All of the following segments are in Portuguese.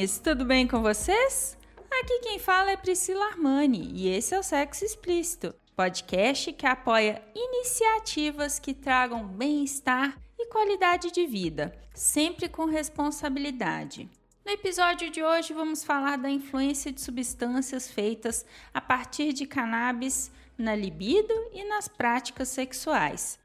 Taradinhas, tudo bem com vocês? Aqui quem fala é Priscila Armani e esse é o Sexo Explícito, podcast que apoia iniciativas que tragam bem-estar e qualidade de vida, sempre com responsabilidade. No episódio de hoje vamos falar da influência de substâncias feitas a partir de cannabis na libido e nas práticas sexuais.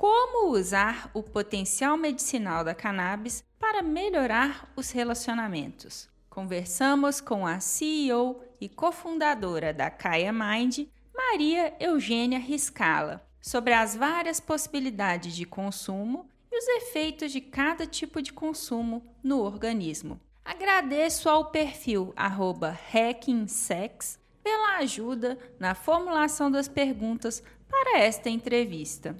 Como usar o potencial medicinal da cannabis para melhorar os relacionamentos. Conversamos com a CEO e cofundadora da Kaya Mind, Maria Eugênia Riscala, sobre as várias possibilidades de consumo e os efeitos de cada tipo de consumo no organismo. Agradeço ao perfil HackingSex pela ajuda na formulação das perguntas para esta entrevista.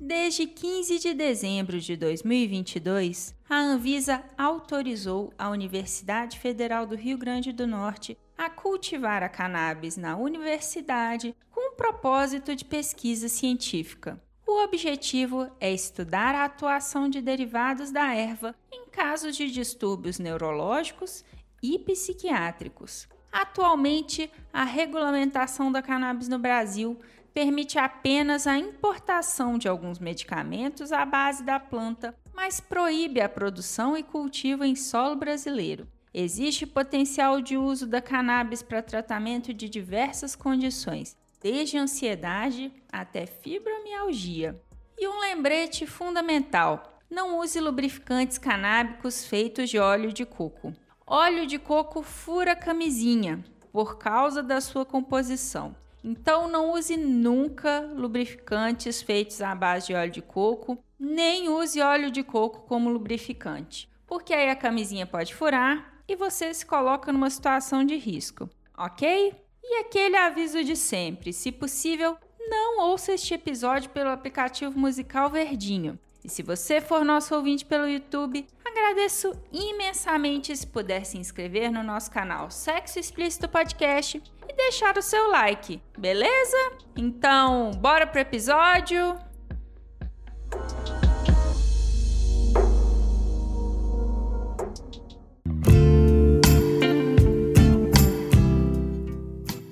Desde 15 de dezembro de 2022, a Anvisa autorizou a Universidade Federal do Rio Grande do Norte a cultivar a cannabis na universidade com o propósito de pesquisa científica. O objetivo é estudar a atuação de derivados da erva em casos de distúrbios neurológicos e psiquiátricos. Atualmente, a regulamentação da cannabis no Brasil permite apenas a importação de alguns medicamentos à base da planta, mas proíbe a produção e cultivo em solo brasileiro. Existe potencial de uso da cannabis para tratamento de diversas condições, desde ansiedade até fibromialgia. E um lembrete fundamental: não use lubrificantes canábicos feitos de óleo de coco. Óleo de coco fura camisinha por causa da sua composição. Então não use nunca lubrificantes feitos à base de óleo de coco, nem use óleo de coco como lubrificante, porque aí a camisinha pode furar e você se coloca numa situação de risco, ok? E aquele aviso de sempre: se possível, não ouça este episódio pelo aplicativo musical Verdinho. E se você for nosso ouvinte pelo YouTube, agradeço imensamente se puder se inscrever no nosso canal Sexo Explícito Podcast deixar o seu like, beleza? Então, bora pro episódio!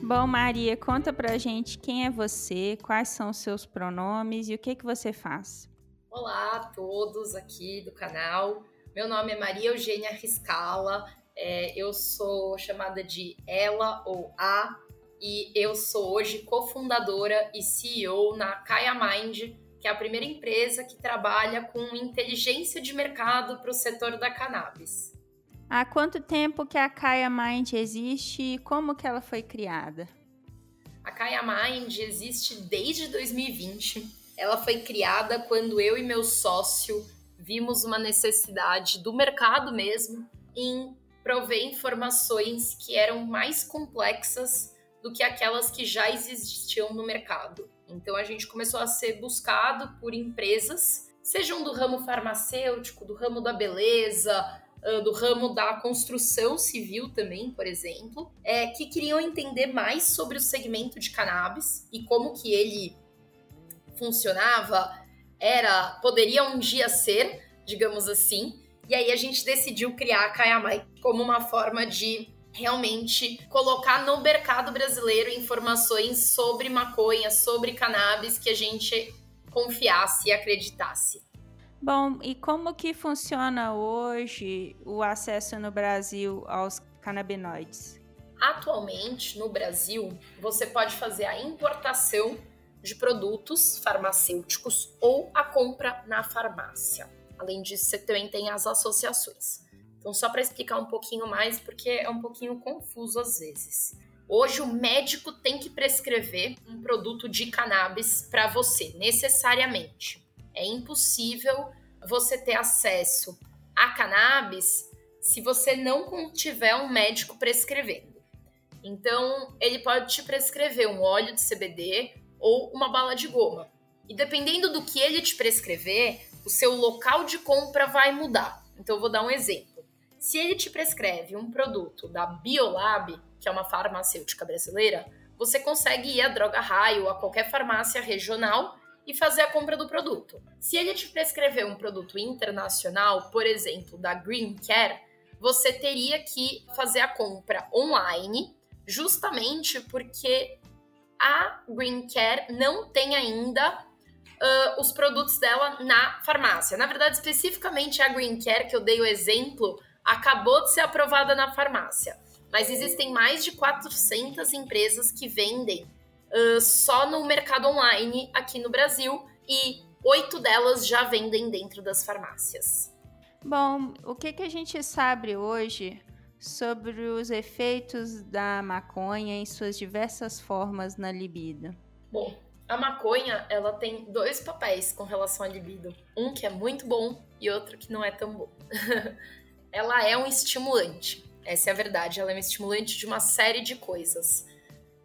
Bom, Maria, conta pra gente quem é você, quais são os seus pronomes e o que que você faz. Olá a todos aqui do canal. Meu nome é Maria Eugênia Riscala. É, eu sou chamada de ela ou a e eu sou hoje cofundadora e CEO na Kaya Mind, que é a primeira empresa que trabalha com inteligência de mercado para o setor da cannabis. Há quanto tempo que a Kaya Mind existe e como que ela foi criada? A Kaya Mind existe desde 2020 ela foi criada quando eu e meu sócio vimos uma necessidade do mercado mesmo em prover informações que eram mais complexas do que aquelas que já existiam no mercado. Então a gente começou a ser buscado por empresas, sejam do ramo farmacêutico, do ramo da beleza, do ramo da construção civil também, por exemplo, é, que queriam entender mais sobre o segmento de cannabis e como que ele funcionava era poderia um dia ser, digamos assim. E aí a gente decidiu criar a Kayamai como uma forma de realmente colocar no mercado brasileiro informações sobre maconha, sobre cannabis que a gente confiasse e acreditasse. Bom, e como que funciona hoje o acesso no Brasil aos canabinoides? Atualmente, no Brasil, você pode fazer a importação de produtos farmacêuticos ou a compra na farmácia. Além disso, você também tem as associações. Então, só para explicar um pouquinho mais, porque é um pouquinho confuso às vezes. Hoje, o médico tem que prescrever um produto de cannabis para você, necessariamente. É impossível você ter acesso a cannabis se você não tiver um médico prescrevendo. Então, ele pode te prescrever um óleo de CBD ou uma bala de goma. E dependendo do que ele te prescrever, o seu local de compra vai mudar. Então, eu vou dar um exemplo. Se ele te prescreve um produto da Biolab, que é uma farmacêutica brasileira, você consegue ir à Droga Raio, a qualquer farmácia regional e fazer a compra do produto. Se ele te prescrever um produto internacional, por exemplo, da Green Care, você teria que fazer a compra online, justamente porque a Green Care não tem ainda uh, os produtos dela na farmácia. Na verdade, especificamente a Green Care, que eu dei o exemplo, acabou de ser aprovada na farmácia mas existem mais de 400 empresas que vendem uh, só no mercado online aqui no Brasil e oito delas já vendem dentro das farmácias. Bom, o que, que a gente sabe hoje sobre os efeitos da maconha em suas diversas formas na libido? Bom, a maconha ela tem dois papéis com relação à libido, um que é muito bom e outro que não é tão bom. ela é um estimulante. Essa é a verdade, ela é um estimulante de uma série de coisas.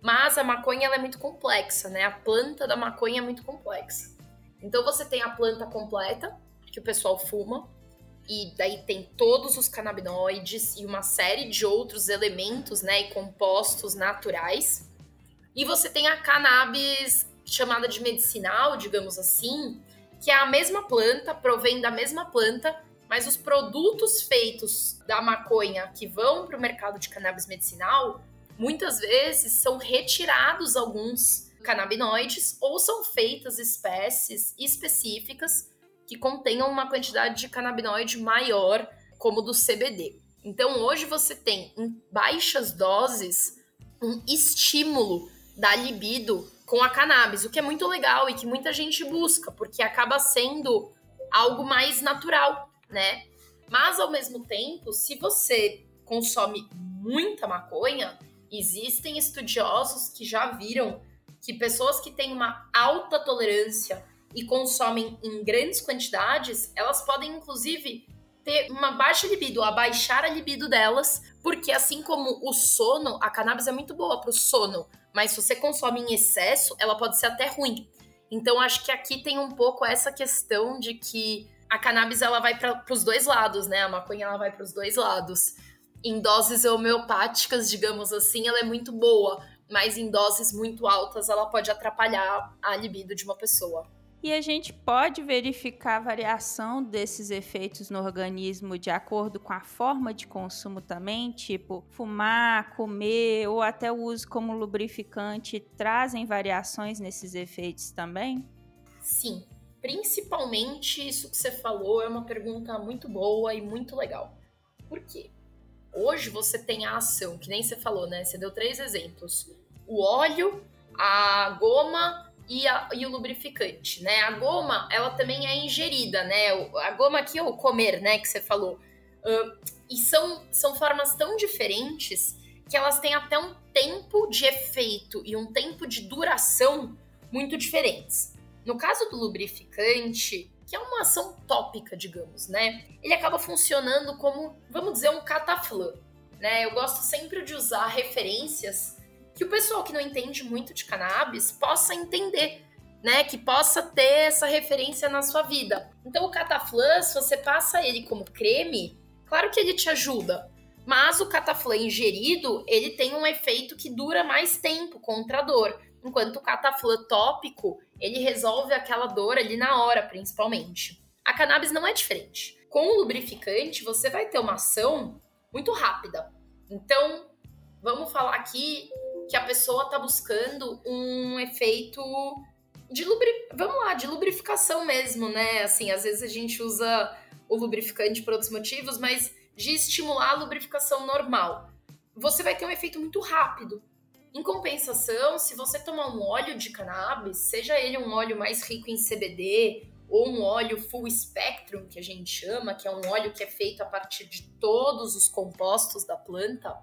Mas a maconha ela é muito complexa, né? A planta da maconha é muito complexa. Então você tem a planta completa, que o pessoal fuma, e daí tem todos os canabinoides e uma série de outros elementos, né, e compostos naturais. E você tem a cannabis chamada de medicinal, digamos assim, que é a mesma planta, provém da mesma planta, mas os produtos feitos da maconha que vão para o mercado de cannabis medicinal, muitas vezes são retirados alguns canabinoides ou são feitas espécies específicas que contenham uma quantidade de canabinoide maior, como do CBD. Então, hoje você tem em baixas doses um estímulo da libido com a cannabis, o que é muito legal e que muita gente busca, porque acaba sendo algo mais natural né? Mas ao mesmo tempo, se você consome muita maconha, existem estudiosos que já viram que pessoas que têm uma alta tolerância e consomem em grandes quantidades, elas podem inclusive ter uma baixa libido, abaixar a libido delas, porque assim como o sono, a cannabis é muito boa para o sono, mas se você consome em excesso, ela pode ser até ruim. Então acho que aqui tem um pouco essa questão de que a cannabis ela vai para os dois lados, né? A maconha ela vai para os dois lados. Em doses homeopáticas, digamos assim, ela é muito boa, mas em doses muito altas ela pode atrapalhar a libido de uma pessoa. E a gente pode verificar a variação desses efeitos no organismo de acordo com a forma de consumo também, tipo fumar, comer ou até o uso como lubrificante trazem variações nesses efeitos também? Sim, Principalmente isso que você falou é uma pergunta muito boa e muito legal. Por quê? Hoje você tem a ação, que nem você falou, né? Você deu três exemplos: o óleo, a goma e, a, e o lubrificante, né? A goma, ela também é ingerida, né? A goma aqui é o comer, né? Que você falou. Uh, e são, são formas tão diferentes que elas têm até um tempo de efeito e um tempo de duração muito diferentes. No caso do lubrificante, que é uma ação tópica, digamos, né? Ele acaba funcionando como, vamos dizer, um cataflã, né? Eu gosto sempre de usar referências que o pessoal que não entende muito de cannabis possa entender, né? Que possa ter essa referência na sua vida. Então, o cataflã, se você passa ele como creme, claro que ele te ajuda, mas o cataflã ingerido, ele tem um efeito que dura mais tempo contra a dor enquanto o cataflã tópico, ele resolve aquela dor ali na hora, principalmente. A cannabis não é diferente. Com o lubrificante, você vai ter uma ação muito rápida. Então, vamos falar aqui que a pessoa está buscando um efeito de lubri... vamos lá, de lubrificação mesmo, né? Assim, às vezes a gente usa o lubrificante por outros motivos, mas de estimular a lubrificação normal. Você vai ter um efeito muito rápido. Em compensação, se você tomar um óleo de cannabis, seja ele um óleo mais rico em CBD ou um óleo full spectrum, que a gente chama, que é um óleo que é feito a partir de todos os compostos da planta,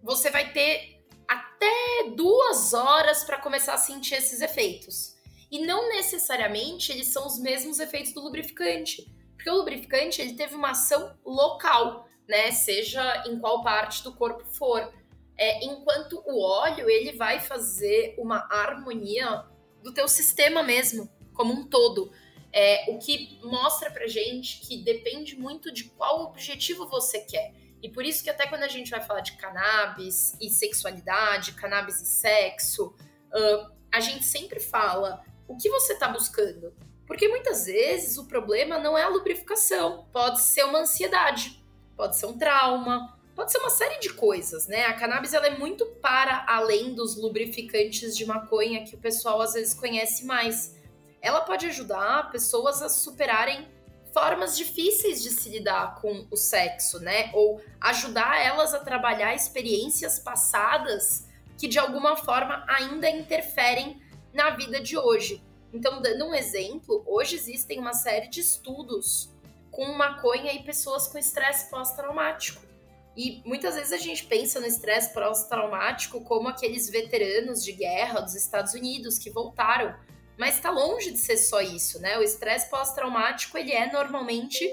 você vai ter até duas horas para começar a sentir esses efeitos. E não necessariamente eles são os mesmos efeitos do lubrificante. Porque o lubrificante ele teve uma ação local, né? Seja em qual parte do corpo for. É, enquanto o óleo ele vai fazer uma harmonia do teu sistema mesmo, como um todo. É, o que mostra pra gente que depende muito de qual objetivo você quer. E por isso que até quando a gente vai falar de cannabis e sexualidade, cannabis e sexo, uh, a gente sempre fala o que você está buscando. Porque muitas vezes o problema não é a lubrificação, pode ser uma ansiedade, pode ser um trauma, pode ser uma série de coisas, né? A cannabis ela é muito para além dos lubrificantes de maconha que o pessoal às vezes conhece mais ela pode ajudar pessoas a superarem formas difíceis de se lidar com o sexo, né? Ou ajudar elas a trabalhar experiências passadas que de alguma forma ainda interferem na vida de hoje. Então, dando um exemplo, hoje existem uma série de estudos com maconha e pessoas com estresse pós-traumático. E muitas vezes a gente pensa no estresse pós-traumático como aqueles veteranos de guerra dos Estados Unidos que voltaram mas está longe de ser só isso, né? O estresse pós-traumático ele é normalmente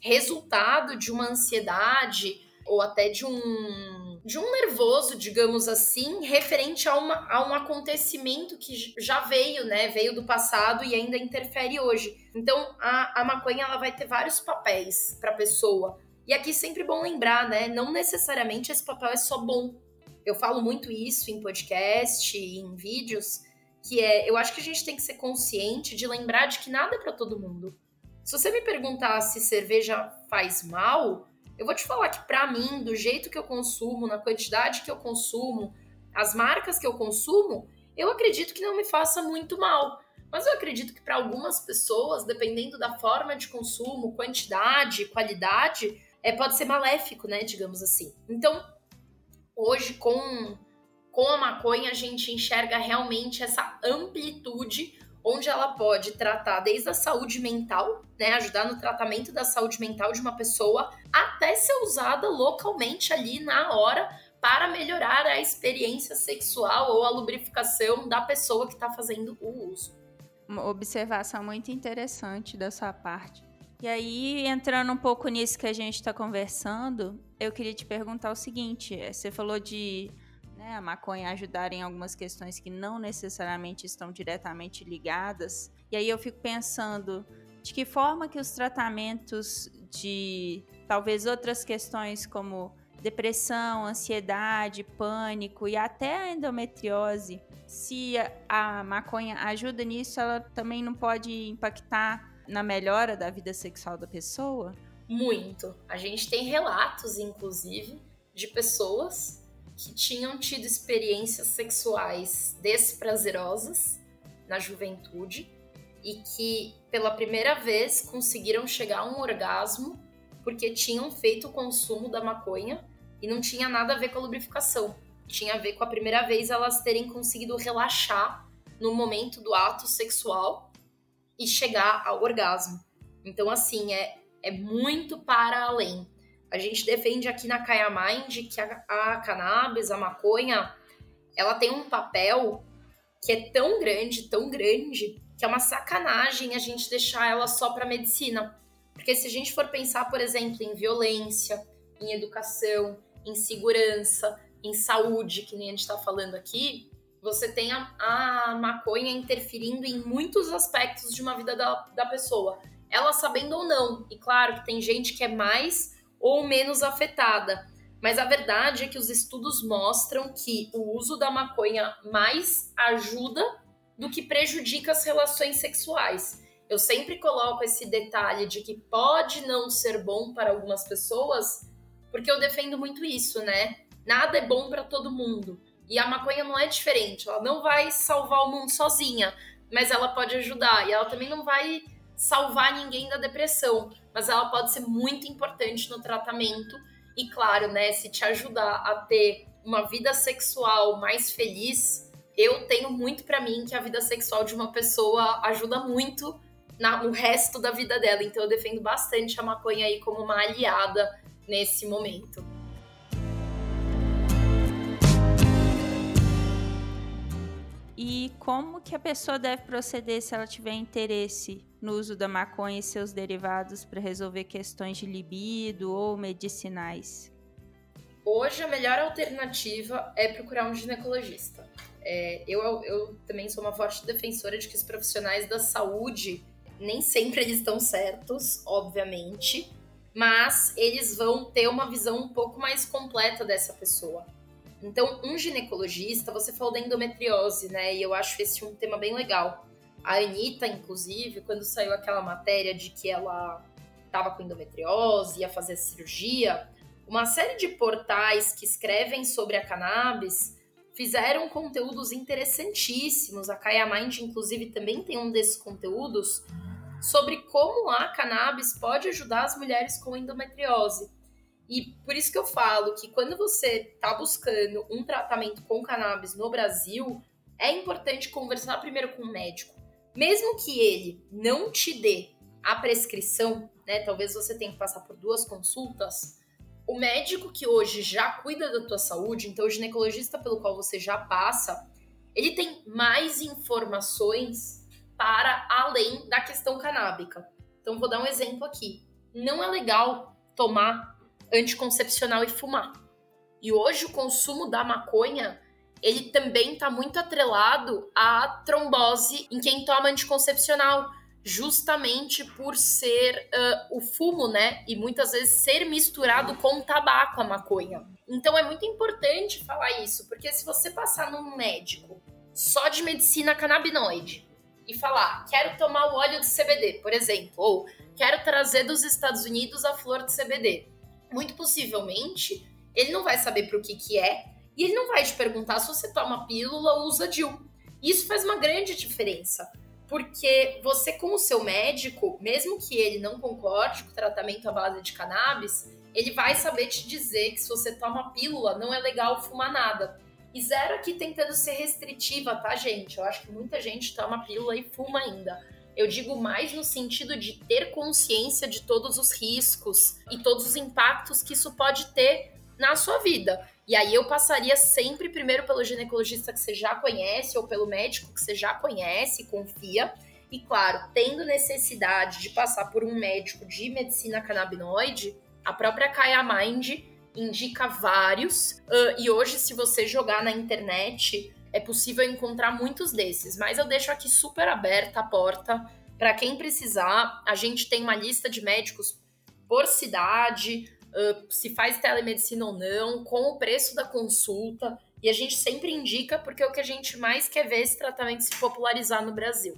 resultado de uma ansiedade ou até de um de um nervoso, digamos assim, referente a, uma, a um acontecimento que já veio, né? Veio do passado e ainda interfere hoje. Então, a, a maconha ela vai ter vários papéis para a pessoa. E aqui sempre bom lembrar, né? Não necessariamente esse papel é só bom. Eu falo muito isso em podcast, em vídeos, que é, eu acho que a gente tem que ser consciente de lembrar de que nada é para todo mundo. Se você me perguntar se cerveja faz mal, eu vou te falar que para mim, do jeito que eu consumo, na quantidade que eu consumo, as marcas que eu consumo, eu acredito que não me faça muito mal. Mas eu acredito que para algumas pessoas, dependendo da forma de consumo, quantidade, qualidade, é, pode ser maléfico, né? Digamos assim. Então, hoje, com com a maconha a gente enxerga realmente essa amplitude onde ela pode tratar desde a saúde mental, né, ajudar no tratamento da saúde mental de uma pessoa, até ser usada localmente ali na hora para melhorar a experiência sexual ou a lubrificação da pessoa que está fazendo o uso. Uma observação muito interessante da sua parte. E aí, entrando um pouco nisso que a gente está conversando, eu queria te perguntar o seguinte: você falou de né, a maconha ajudar em algumas questões que não necessariamente estão diretamente ligadas. E aí eu fico pensando de que forma que os tratamentos de talvez outras questões como depressão, ansiedade, pânico e até a endometriose, se a maconha ajuda nisso, ela também não pode impactar na melhora da vida sexual da pessoa? Muito. A gente tem relatos, inclusive, de pessoas que tinham tido experiências sexuais desprazerosas na juventude e que pela primeira vez conseguiram chegar a um orgasmo porque tinham feito o consumo da maconha e não tinha nada a ver com a lubrificação. Tinha a ver com a primeira vez elas terem conseguido relaxar no momento do ato sexual e chegar ao orgasmo. Então, assim, é, é muito para além. A gente defende aqui na Kaya Mind que a, a cannabis, a maconha, ela tem um papel que é tão grande, tão grande, que é uma sacanagem a gente deixar ela só para medicina. Porque se a gente for pensar, por exemplo, em violência, em educação, em segurança, em saúde, que nem a gente está falando aqui, você tem a, a, maconha interferindo em muitos aspectos de uma vida da, da pessoa. Ela sabendo ou não. E claro que tem gente que é mais ou menos afetada. Mas a verdade é que os estudos mostram que o uso da maconha mais ajuda do que prejudica as relações sexuais. Eu sempre coloco esse detalhe de que pode não ser bom para algumas pessoas, porque eu defendo muito isso, né? Nada é bom para todo mundo. E a maconha não é diferente, ela não vai salvar o mundo sozinha, mas ela pode ajudar. E ela também não vai salvar ninguém da depressão, mas ela pode ser muito importante no tratamento e claro, né, se te ajudar a ter uma vida sexual mais feliz, eu tenho muito para mim que a vida sexual de uma pessoa ajuda muito na, no resto da vida dela. Então eu defendo bastante a maconha aí como uma aliada nesse momento. E como que a pessoa deve proceder se ela tiver interesse no uso da maconha e seus derivados para resolver questões de libido ou medicinais? Hoje a melhor alternativa é procurar um ginecologista. É, eu, eu também sou uma forte defensora de que os profissionais da saúde nem sempre eles estão certos, obviamente, mas eles vão ter uma visão um pouco mais completa dessa pessoa. Então, um ginecologista, você falou da endometriose, né? E eu acho esse um tema bem legal. A Anitta, inclusive, quando saiu aquela matéria de que ela estava com endometriose, ia fazer cirurgia, uma série de portais que escrevem sobre a cannabis fizeram conteúdos interessantíssimos. A Kaya Mind, inclusive, também tem um desses conteúdos sobre como a cannabis pode ajudar as mulheres com endometriose. E por isso que eu falo que quando você está buscando um tratamento com cannabis no Brasil, é importante conversar primeiro com o médico. Mesmo que ele não te dê a prescrição, né? Talvez você tenha que passar por duas consultas. O médico que hoje já cuida da tua saúde, então o ginecologista pelo qual você já passa, ele tem mais informações para além da questão canábica. Então vou dar um exemplo aqui. Não é legal tomar anticoncepcional e fumar. E hoje o consumo da maconha ele também está muito atrelado à trombose em quem toma anticoncepcional, justamente por ser uh, o fumo, né? E muitas vezes ser misturado com tabaco a maconha. Então é muito importante falar isso, porque se você passar num médico só de medicina canabinoide e falar, quero tomar o óleo de CBD, por exemplo, ou quero trazer dos Estados Unidos a flor de CBD, muito possivelmente ele não vai saber para o que, que é e ele não vai te perguntar se você toma pílula ou usa DIU. Isso faz uma grande diferença, porque você, com o seu médico, mesmo que ele não concorde com o tratamento à base de cannabis, ele vai saber te dizer que se você toma pílula, não é legal fumar nada. E zero aqui tentando ser restritiva, tá, gente? Eu acho que muita gente toma pílula e fuma ainda. Eu digo mais no sentido de ter consciência de todos os riscos e todos os impactos que isso pode ter na sua vida. E aí eu passaria sempre primeiro pelo ginecologista que você já conhece ou pelo médico que você já conhece, confia. E claro, tendo necessidade de passar por um médico de medicina canabinoide, a própria Kaya Mind indica vários. Uh, e hoje, se você jogar na internet, é possível encontrar muitos desses. Mas eu deixo aqui super aberta a porta para quem precisar. A gente tem uma lista de médicos por cidade, uh, se faz telemedicina ou não, com o preço da consulta. E a gente sempre indica porque é o que a gente mais quer ver esse tratamento se popularizar no Brasil.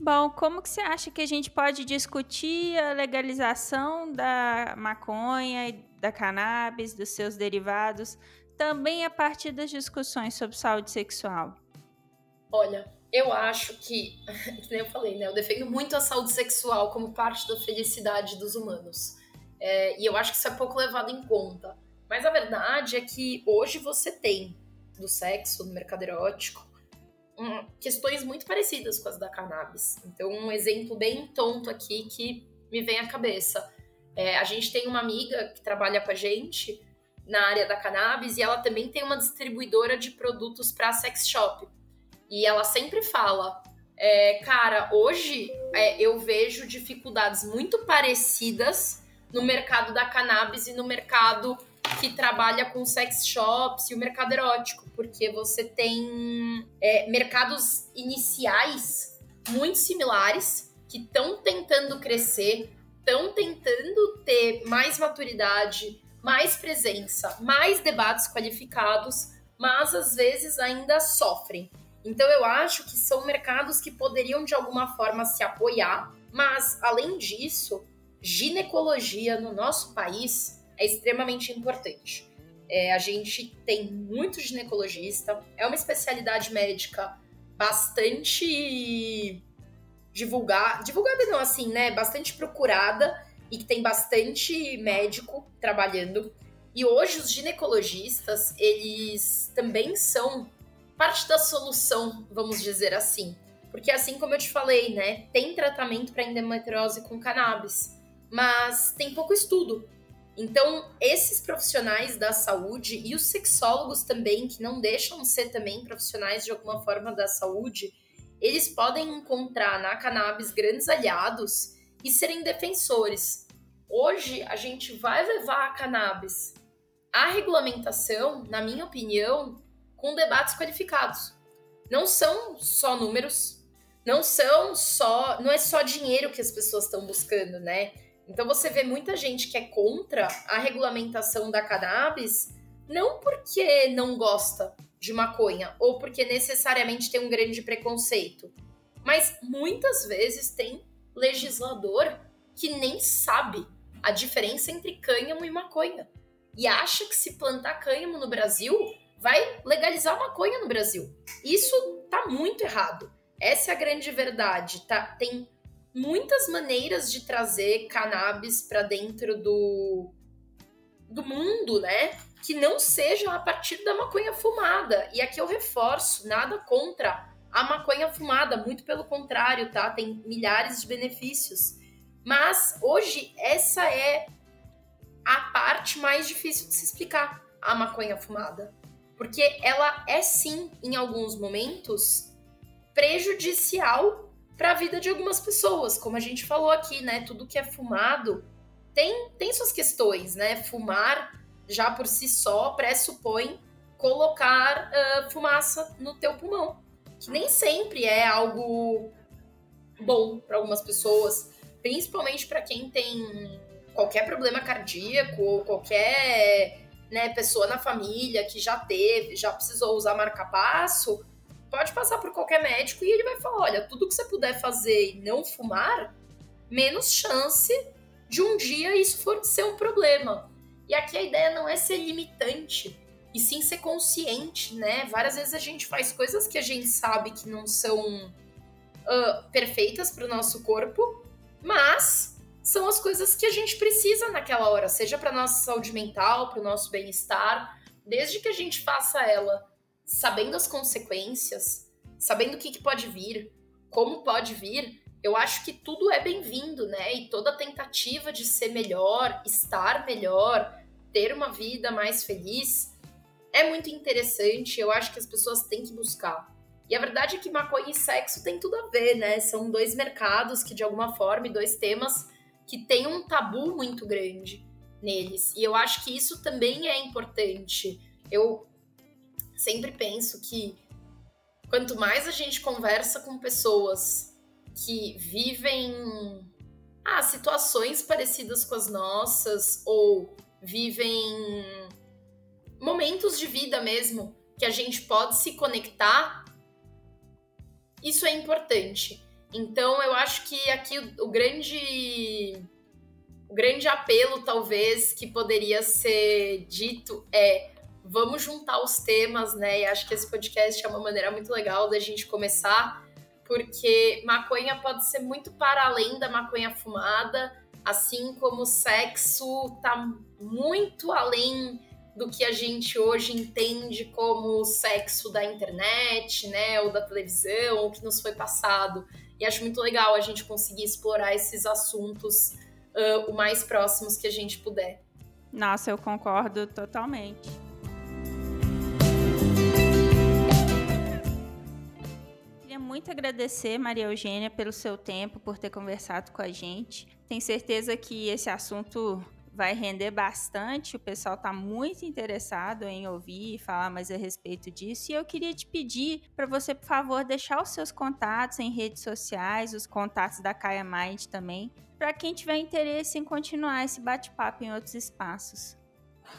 Bom, como que você acha que a gente pode discutir a legalização da maconha e da cannabis, dos seus derivados, também a partir das discussões sobre saúde sexual? Olha, eu acho que, nem eu falei, né? Eu defendo muito a saúde sexual como parte da felicidade dos humanos. É, e eu acho que isso é pouco levado em conta. Mas a verdade é que hoje você tem do sexo no mercado erótico um, questões muito parecidas com as da cannabis. Então, um exemplo bem tonto aqui que me vem à cabeça. É, a gente tem uma amiga que trabalha com a gente na área da cannabis e ela também tem uma distribuidora de produtos para sex shop. E ela sempre fala: é, cara, hoje é, eu vejo dificuldades muito parecidas no mercado da cannabis e no mercado que trabalha com sex shops e o mercado erótico, porque você tem é, mercados iniciais muito similares que estão tentando crescer, estão tentando ter mais maturidade, mais presença, mais debates qualificados, mas às vezes ainda sofrem. Então eu acho que são mercados que poderiam de alguma forma se apoiar, mas além disso, ginecologia no nosso país é extremamente importante. É, a gente tem muito ginecologista, é uma especialidade médica bastante divulgada, divulgada não assim, né? Bastante procurada e que tem bastante médico trabalhando. E hoje os ginecologistas, eles também são parte da solução, vamos dizer assim. Porque assim como eu te falei, né, tem tratamento para endometriose com cannabis mas tem pouco estudo. Então, esses profissionais da saúde e os sexólogos também, que não deixam de ser também profissionais de alguma forma da saúde, eles podem encontrar na cannabis grandes aliados e serem defensores. Hoje, a gente vai levar a cannabis à regulamentação, na minha opinião, com debates qualificados. Não são só números, não são só, não é só dinheiro que as pessoas estão buscando, né? Então você vê muita gente que é contra a regulamentação da cannabis, não porque não gosta de maconha ou porque necessariamente tem um grande preconceito, mas muitas vezes tem legislador que nem sabe a diferença entre cânhamo e maconha e acha que se plantar cânhamo no Brasil vai legalizar maconha no Brasil. Isso tá muito errado. Essa é a grande verdade, tá? Tem muitas maneiras de trazer cannabis para dentro do, do mundo, né? Que não sejam a partir da maconha fumada. E aqui eu reforço, nada contra a maconha fumada, muito pelo contrário, tá? Tem milhares de benefícios. Mas hoje essa é a parte mais difícil de se explicar, a maconha fumada. Porque ela é sim, em alguns momentos, prejudicial para a vida de algumas pessoas, como a gente falou aqui, né? Tudo que é fumado tem, tem suas questões, né? Fumar já por si só pressupõe colocar uh, fumaça no teu pulmão, que nem sempre é algo bom para algumas pessoas, principalmente para quem tem qualquer problema cardíaco ou qualquer né, pessoa na família que já teve, já precisou usar marca-passo, pode passar por qualquer médico e ele vai falar: olha, tudo que você puder fazer e não fumar, menos chance de um dia isso for ser um problema. E aqui a ideia não é ser limitante, e sim ser consciente, né? Várias vezes a gente faz coisas que a gente sabe que não são uh, perfeitas para o nosso corpo, mas são as coisas que a gente precisa naquela hora, seja para nossa saúde mental, para o nosso bem-estar, desde que a gente faça ela sabendo as consequências, sabendo o que, que pode vir, como pode vir, eu acho que tudo é bem-vindo, né? E toda tentativa de ser melhor, estar melhor, ter uma vida mais feliz é muito interessante. Eu acho que as pessoas têm que buscar. E a verdade é que maconha e sexo tem tudo a ver, né? São dois mercados que, de alguma forma, e dois temas que têm um tabu muito grande neles. E eu acho que isso também é importante. Eu sempre penso que quanto mais a gente conversa com pessoas que vivem ah, situações parecidas com as nossas ou vivem momentos de vida mesmo que a gente pode se conectar, isso é importante. Então eu acho que aqui o, o grande o grande apelo talvez que poderia ser dito é vamos juntar os temas, né? E acho que esse podcast é uma maneira muito legal da gente começar, porque maconha pode ser muito para além da maconha fumada, assim como sexo tá muito além do que a gente hoje entende como sexo da internet, né, ou da televisão, o que nos foi passado. E acho muito legal a gente conseguir explorar esses assuntos uh, o mais próximos que a gente puder. Nossa, eu concordo totalmente. muito agradecer, Maria Eugênia, pelo seu tempo, por ter conversado com a gente. Tenho certeza que esse assunto vai render bastante. O pessoal está muito interessado em ouvir e falar mais a respeito disso. E eu queria te pedir para você, por favor, deixar os seus contatos em redes sociais, os contatos da Kaya Mind também, para quem tiver interesse em continuar esse bate-papo em outros espaços.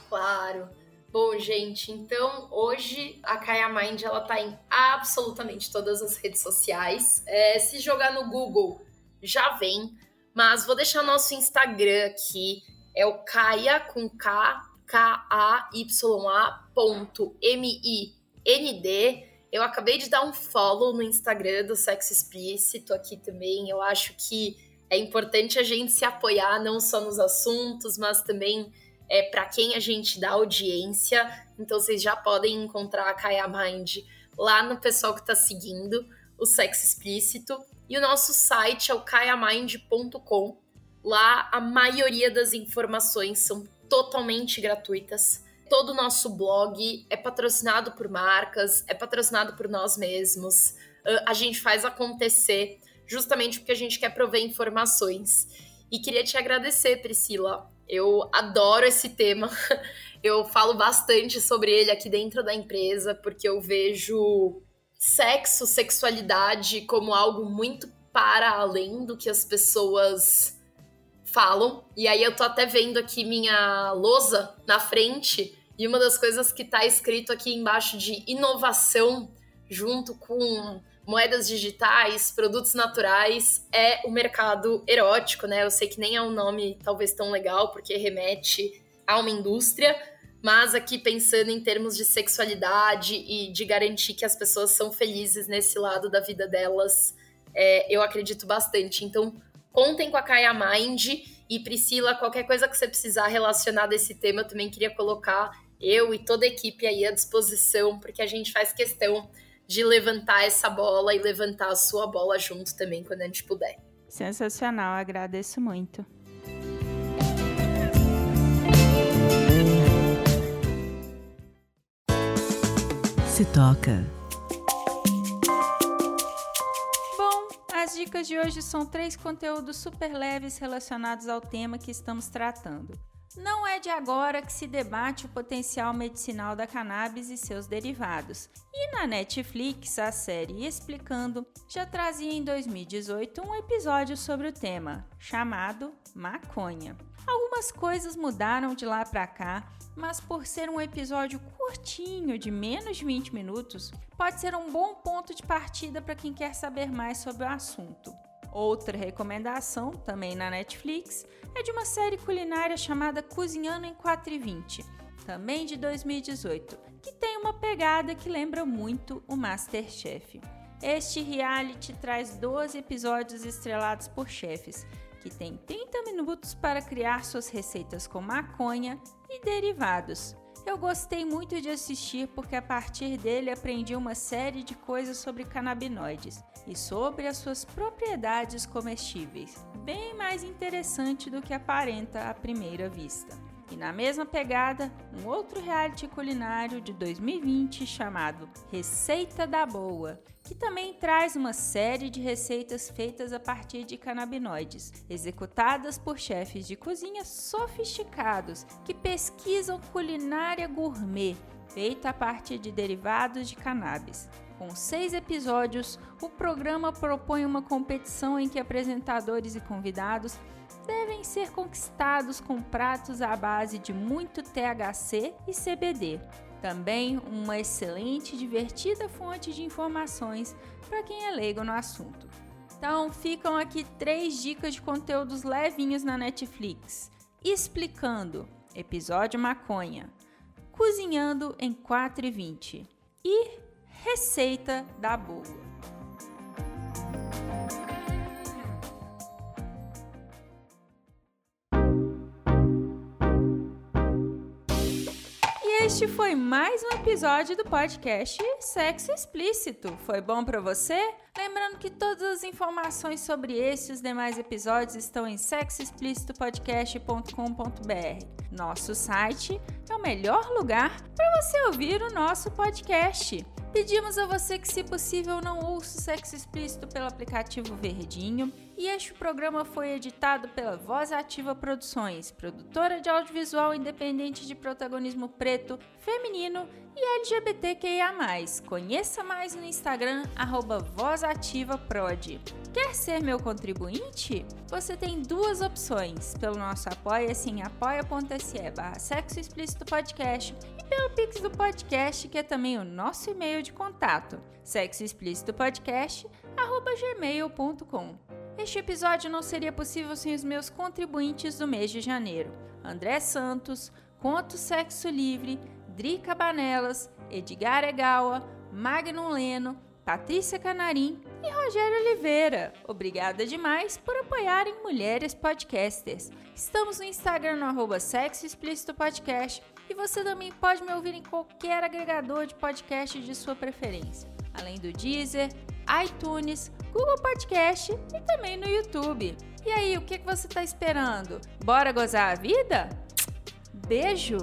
Claro. Bom, gente, então hoje a Kaya Mind ela tá em absolutamente todas as redes sociais. É, se jogar no Google, já vem. Mas vou deixar nosso Instagram aqui. É o Kaya com K, K-A-Y-A ponto M-I-N-D. Eu acabei de dar um follow no Instagram do Sexo Explícito aqui também. Eu acho que é importante a gente se apoiar não só nos assuntos, mas também é, para quem a gente dá audiência. Então vocês já podem encontrar a Kaya Mind lá no pessoal que está seguindo o sexo explícito. E o nosso site é o kayamind.com. Lá a maioria das informações são totalmente gratuitas. Todo o nosso blog é patrocinado por marcas, é patrocinado por nós mesmos. A gente faz acontecer justamente porque a gente quer prover informações. E queria te agradecer, Priscila. Eu adoro esse tema. Eu falo bastante sobre ele aqui dentro da empresa, porque eu vejo sexo, sexualidade como algo muito para além do que as pessoas falam. E aí eu tô até vendo aqui minha lousa na frente, e uma das coisas que tá escrito aqui embaixo de inovação, junto com moedas digitais, produtos naturais, é o mercado erótico, né? Eu sei que nem é um nome talvez tão legal, porque remete a uma indústria, mas aqui pensando em termos de sexualidade e de garantir que as pessoas são felizes nesse lado da vida delas, é, eu acredito bastante. Então, contem com a Kaya Mind e Priscila, qualquer coisa que você precisar relacionada a esse tema, eu também queria colocar eu e toda a equipe aí à disposição, porque a gente faz questão de levantar essa bola e levantar a sua bola junto também quando a gente puder. Sensacional, agradeço muito. Se toca. As dicas de hoje são três conteúdos super leves relacionados ao tema que estamos tratando. Não é de agora que se debate o potencial medicinal da cannabis e seus derivados. E na Netflix, a série Explicando já trazia em 2018 um episódio sobre o tema, chamado Maconha. Algumas coisas mudaram de lá para cá, mas por ser um episódio curtinho, de menos de 20 minutos, pode ser um bom ponto de partida para quem quer saber mais sobre o assunto. Outra recomendação, também na Netflix, é de uma série culinária chamada Cozinhando em 420, também de 2018, que tem uma pegada que lembra muito o Masterchef. Este reality traz 12 episódios estrelados por chefes, que têm 30 minutos para criar suas receitas com maconha e derivados. Eu gostei muito de assistir porque a partir dele aprendi uma série de coisas sobre canabinoides e sobre as suas propriedades comestíveis, bem mais interessante do que aparenta à primeira vista. E na mesma pegada, um outro reality culinário de 2020 chamado Receita da Boa, que também traz uma série de receitas feitas a partir de canabinoides, executadas por chefes de cozinha sofisticados que pesquisam culinária gourmet, feita a partir de derivados de cannabis. Com seis episódios, o programa propõe uma competição em que apresentadores e convidados devem ser conquistados com pratos à base de muito THC e CBD. Também uma excelente e divertida fonte de informações para quem é leigo no assunto. Então, ficam aqui três dicas de conteúdos levinhos na Netflix: explicando episódio maconha, cozinhando em 4 e 20 e receita da boa. Este foi mais um episódio do podcast Sexo Explícito. Foi bom para você? Lembrando que todas as informações sobre esse e os demais episódios estão em sexoexplicitopodcast.com.br. Nosso site é o melhor lugar para você ouvir o nosso podcast. Pedimos a você que, se possível, não ouça o Sexo Explícito pelo aplicativo Verdinho e este programa foi editado pela Voz Ativa Produções, produtora de audiovisual independente de protagonismo preto, feminino e LGBTQIA+. Conheça mais no Instagram, arroba VozAtivaProd. Quer ser meu contribuinte? Você tem duas opções, pelo nosso apoia-se em apoia.se barra Sexo Explícito Podcast e pelo Pix do podcast, que é também o nosso e-mail de contato, sexoexplicitopodcast.gmail.com. Este episódio não seria possível sem os meus contribuintes do mês de janeiro: André Santos, Conto Sexo Livre, Drica Banelas, Edgar Egawa, Magnum Leno, Patrícia Canarim e Rogério Oliveira. Obrigada demais por apoiarem Mulheres Podcasters. Estamos no Instagram no arroba Sexo Explícito Podcast e você também pode me ouvir em qualquer agregador de podcast de sua preferência, além do Deezer, iTunes, Google Podcast e também no YouTube. E aí, o que você está esperando? Bora gozar a vida? Beijo!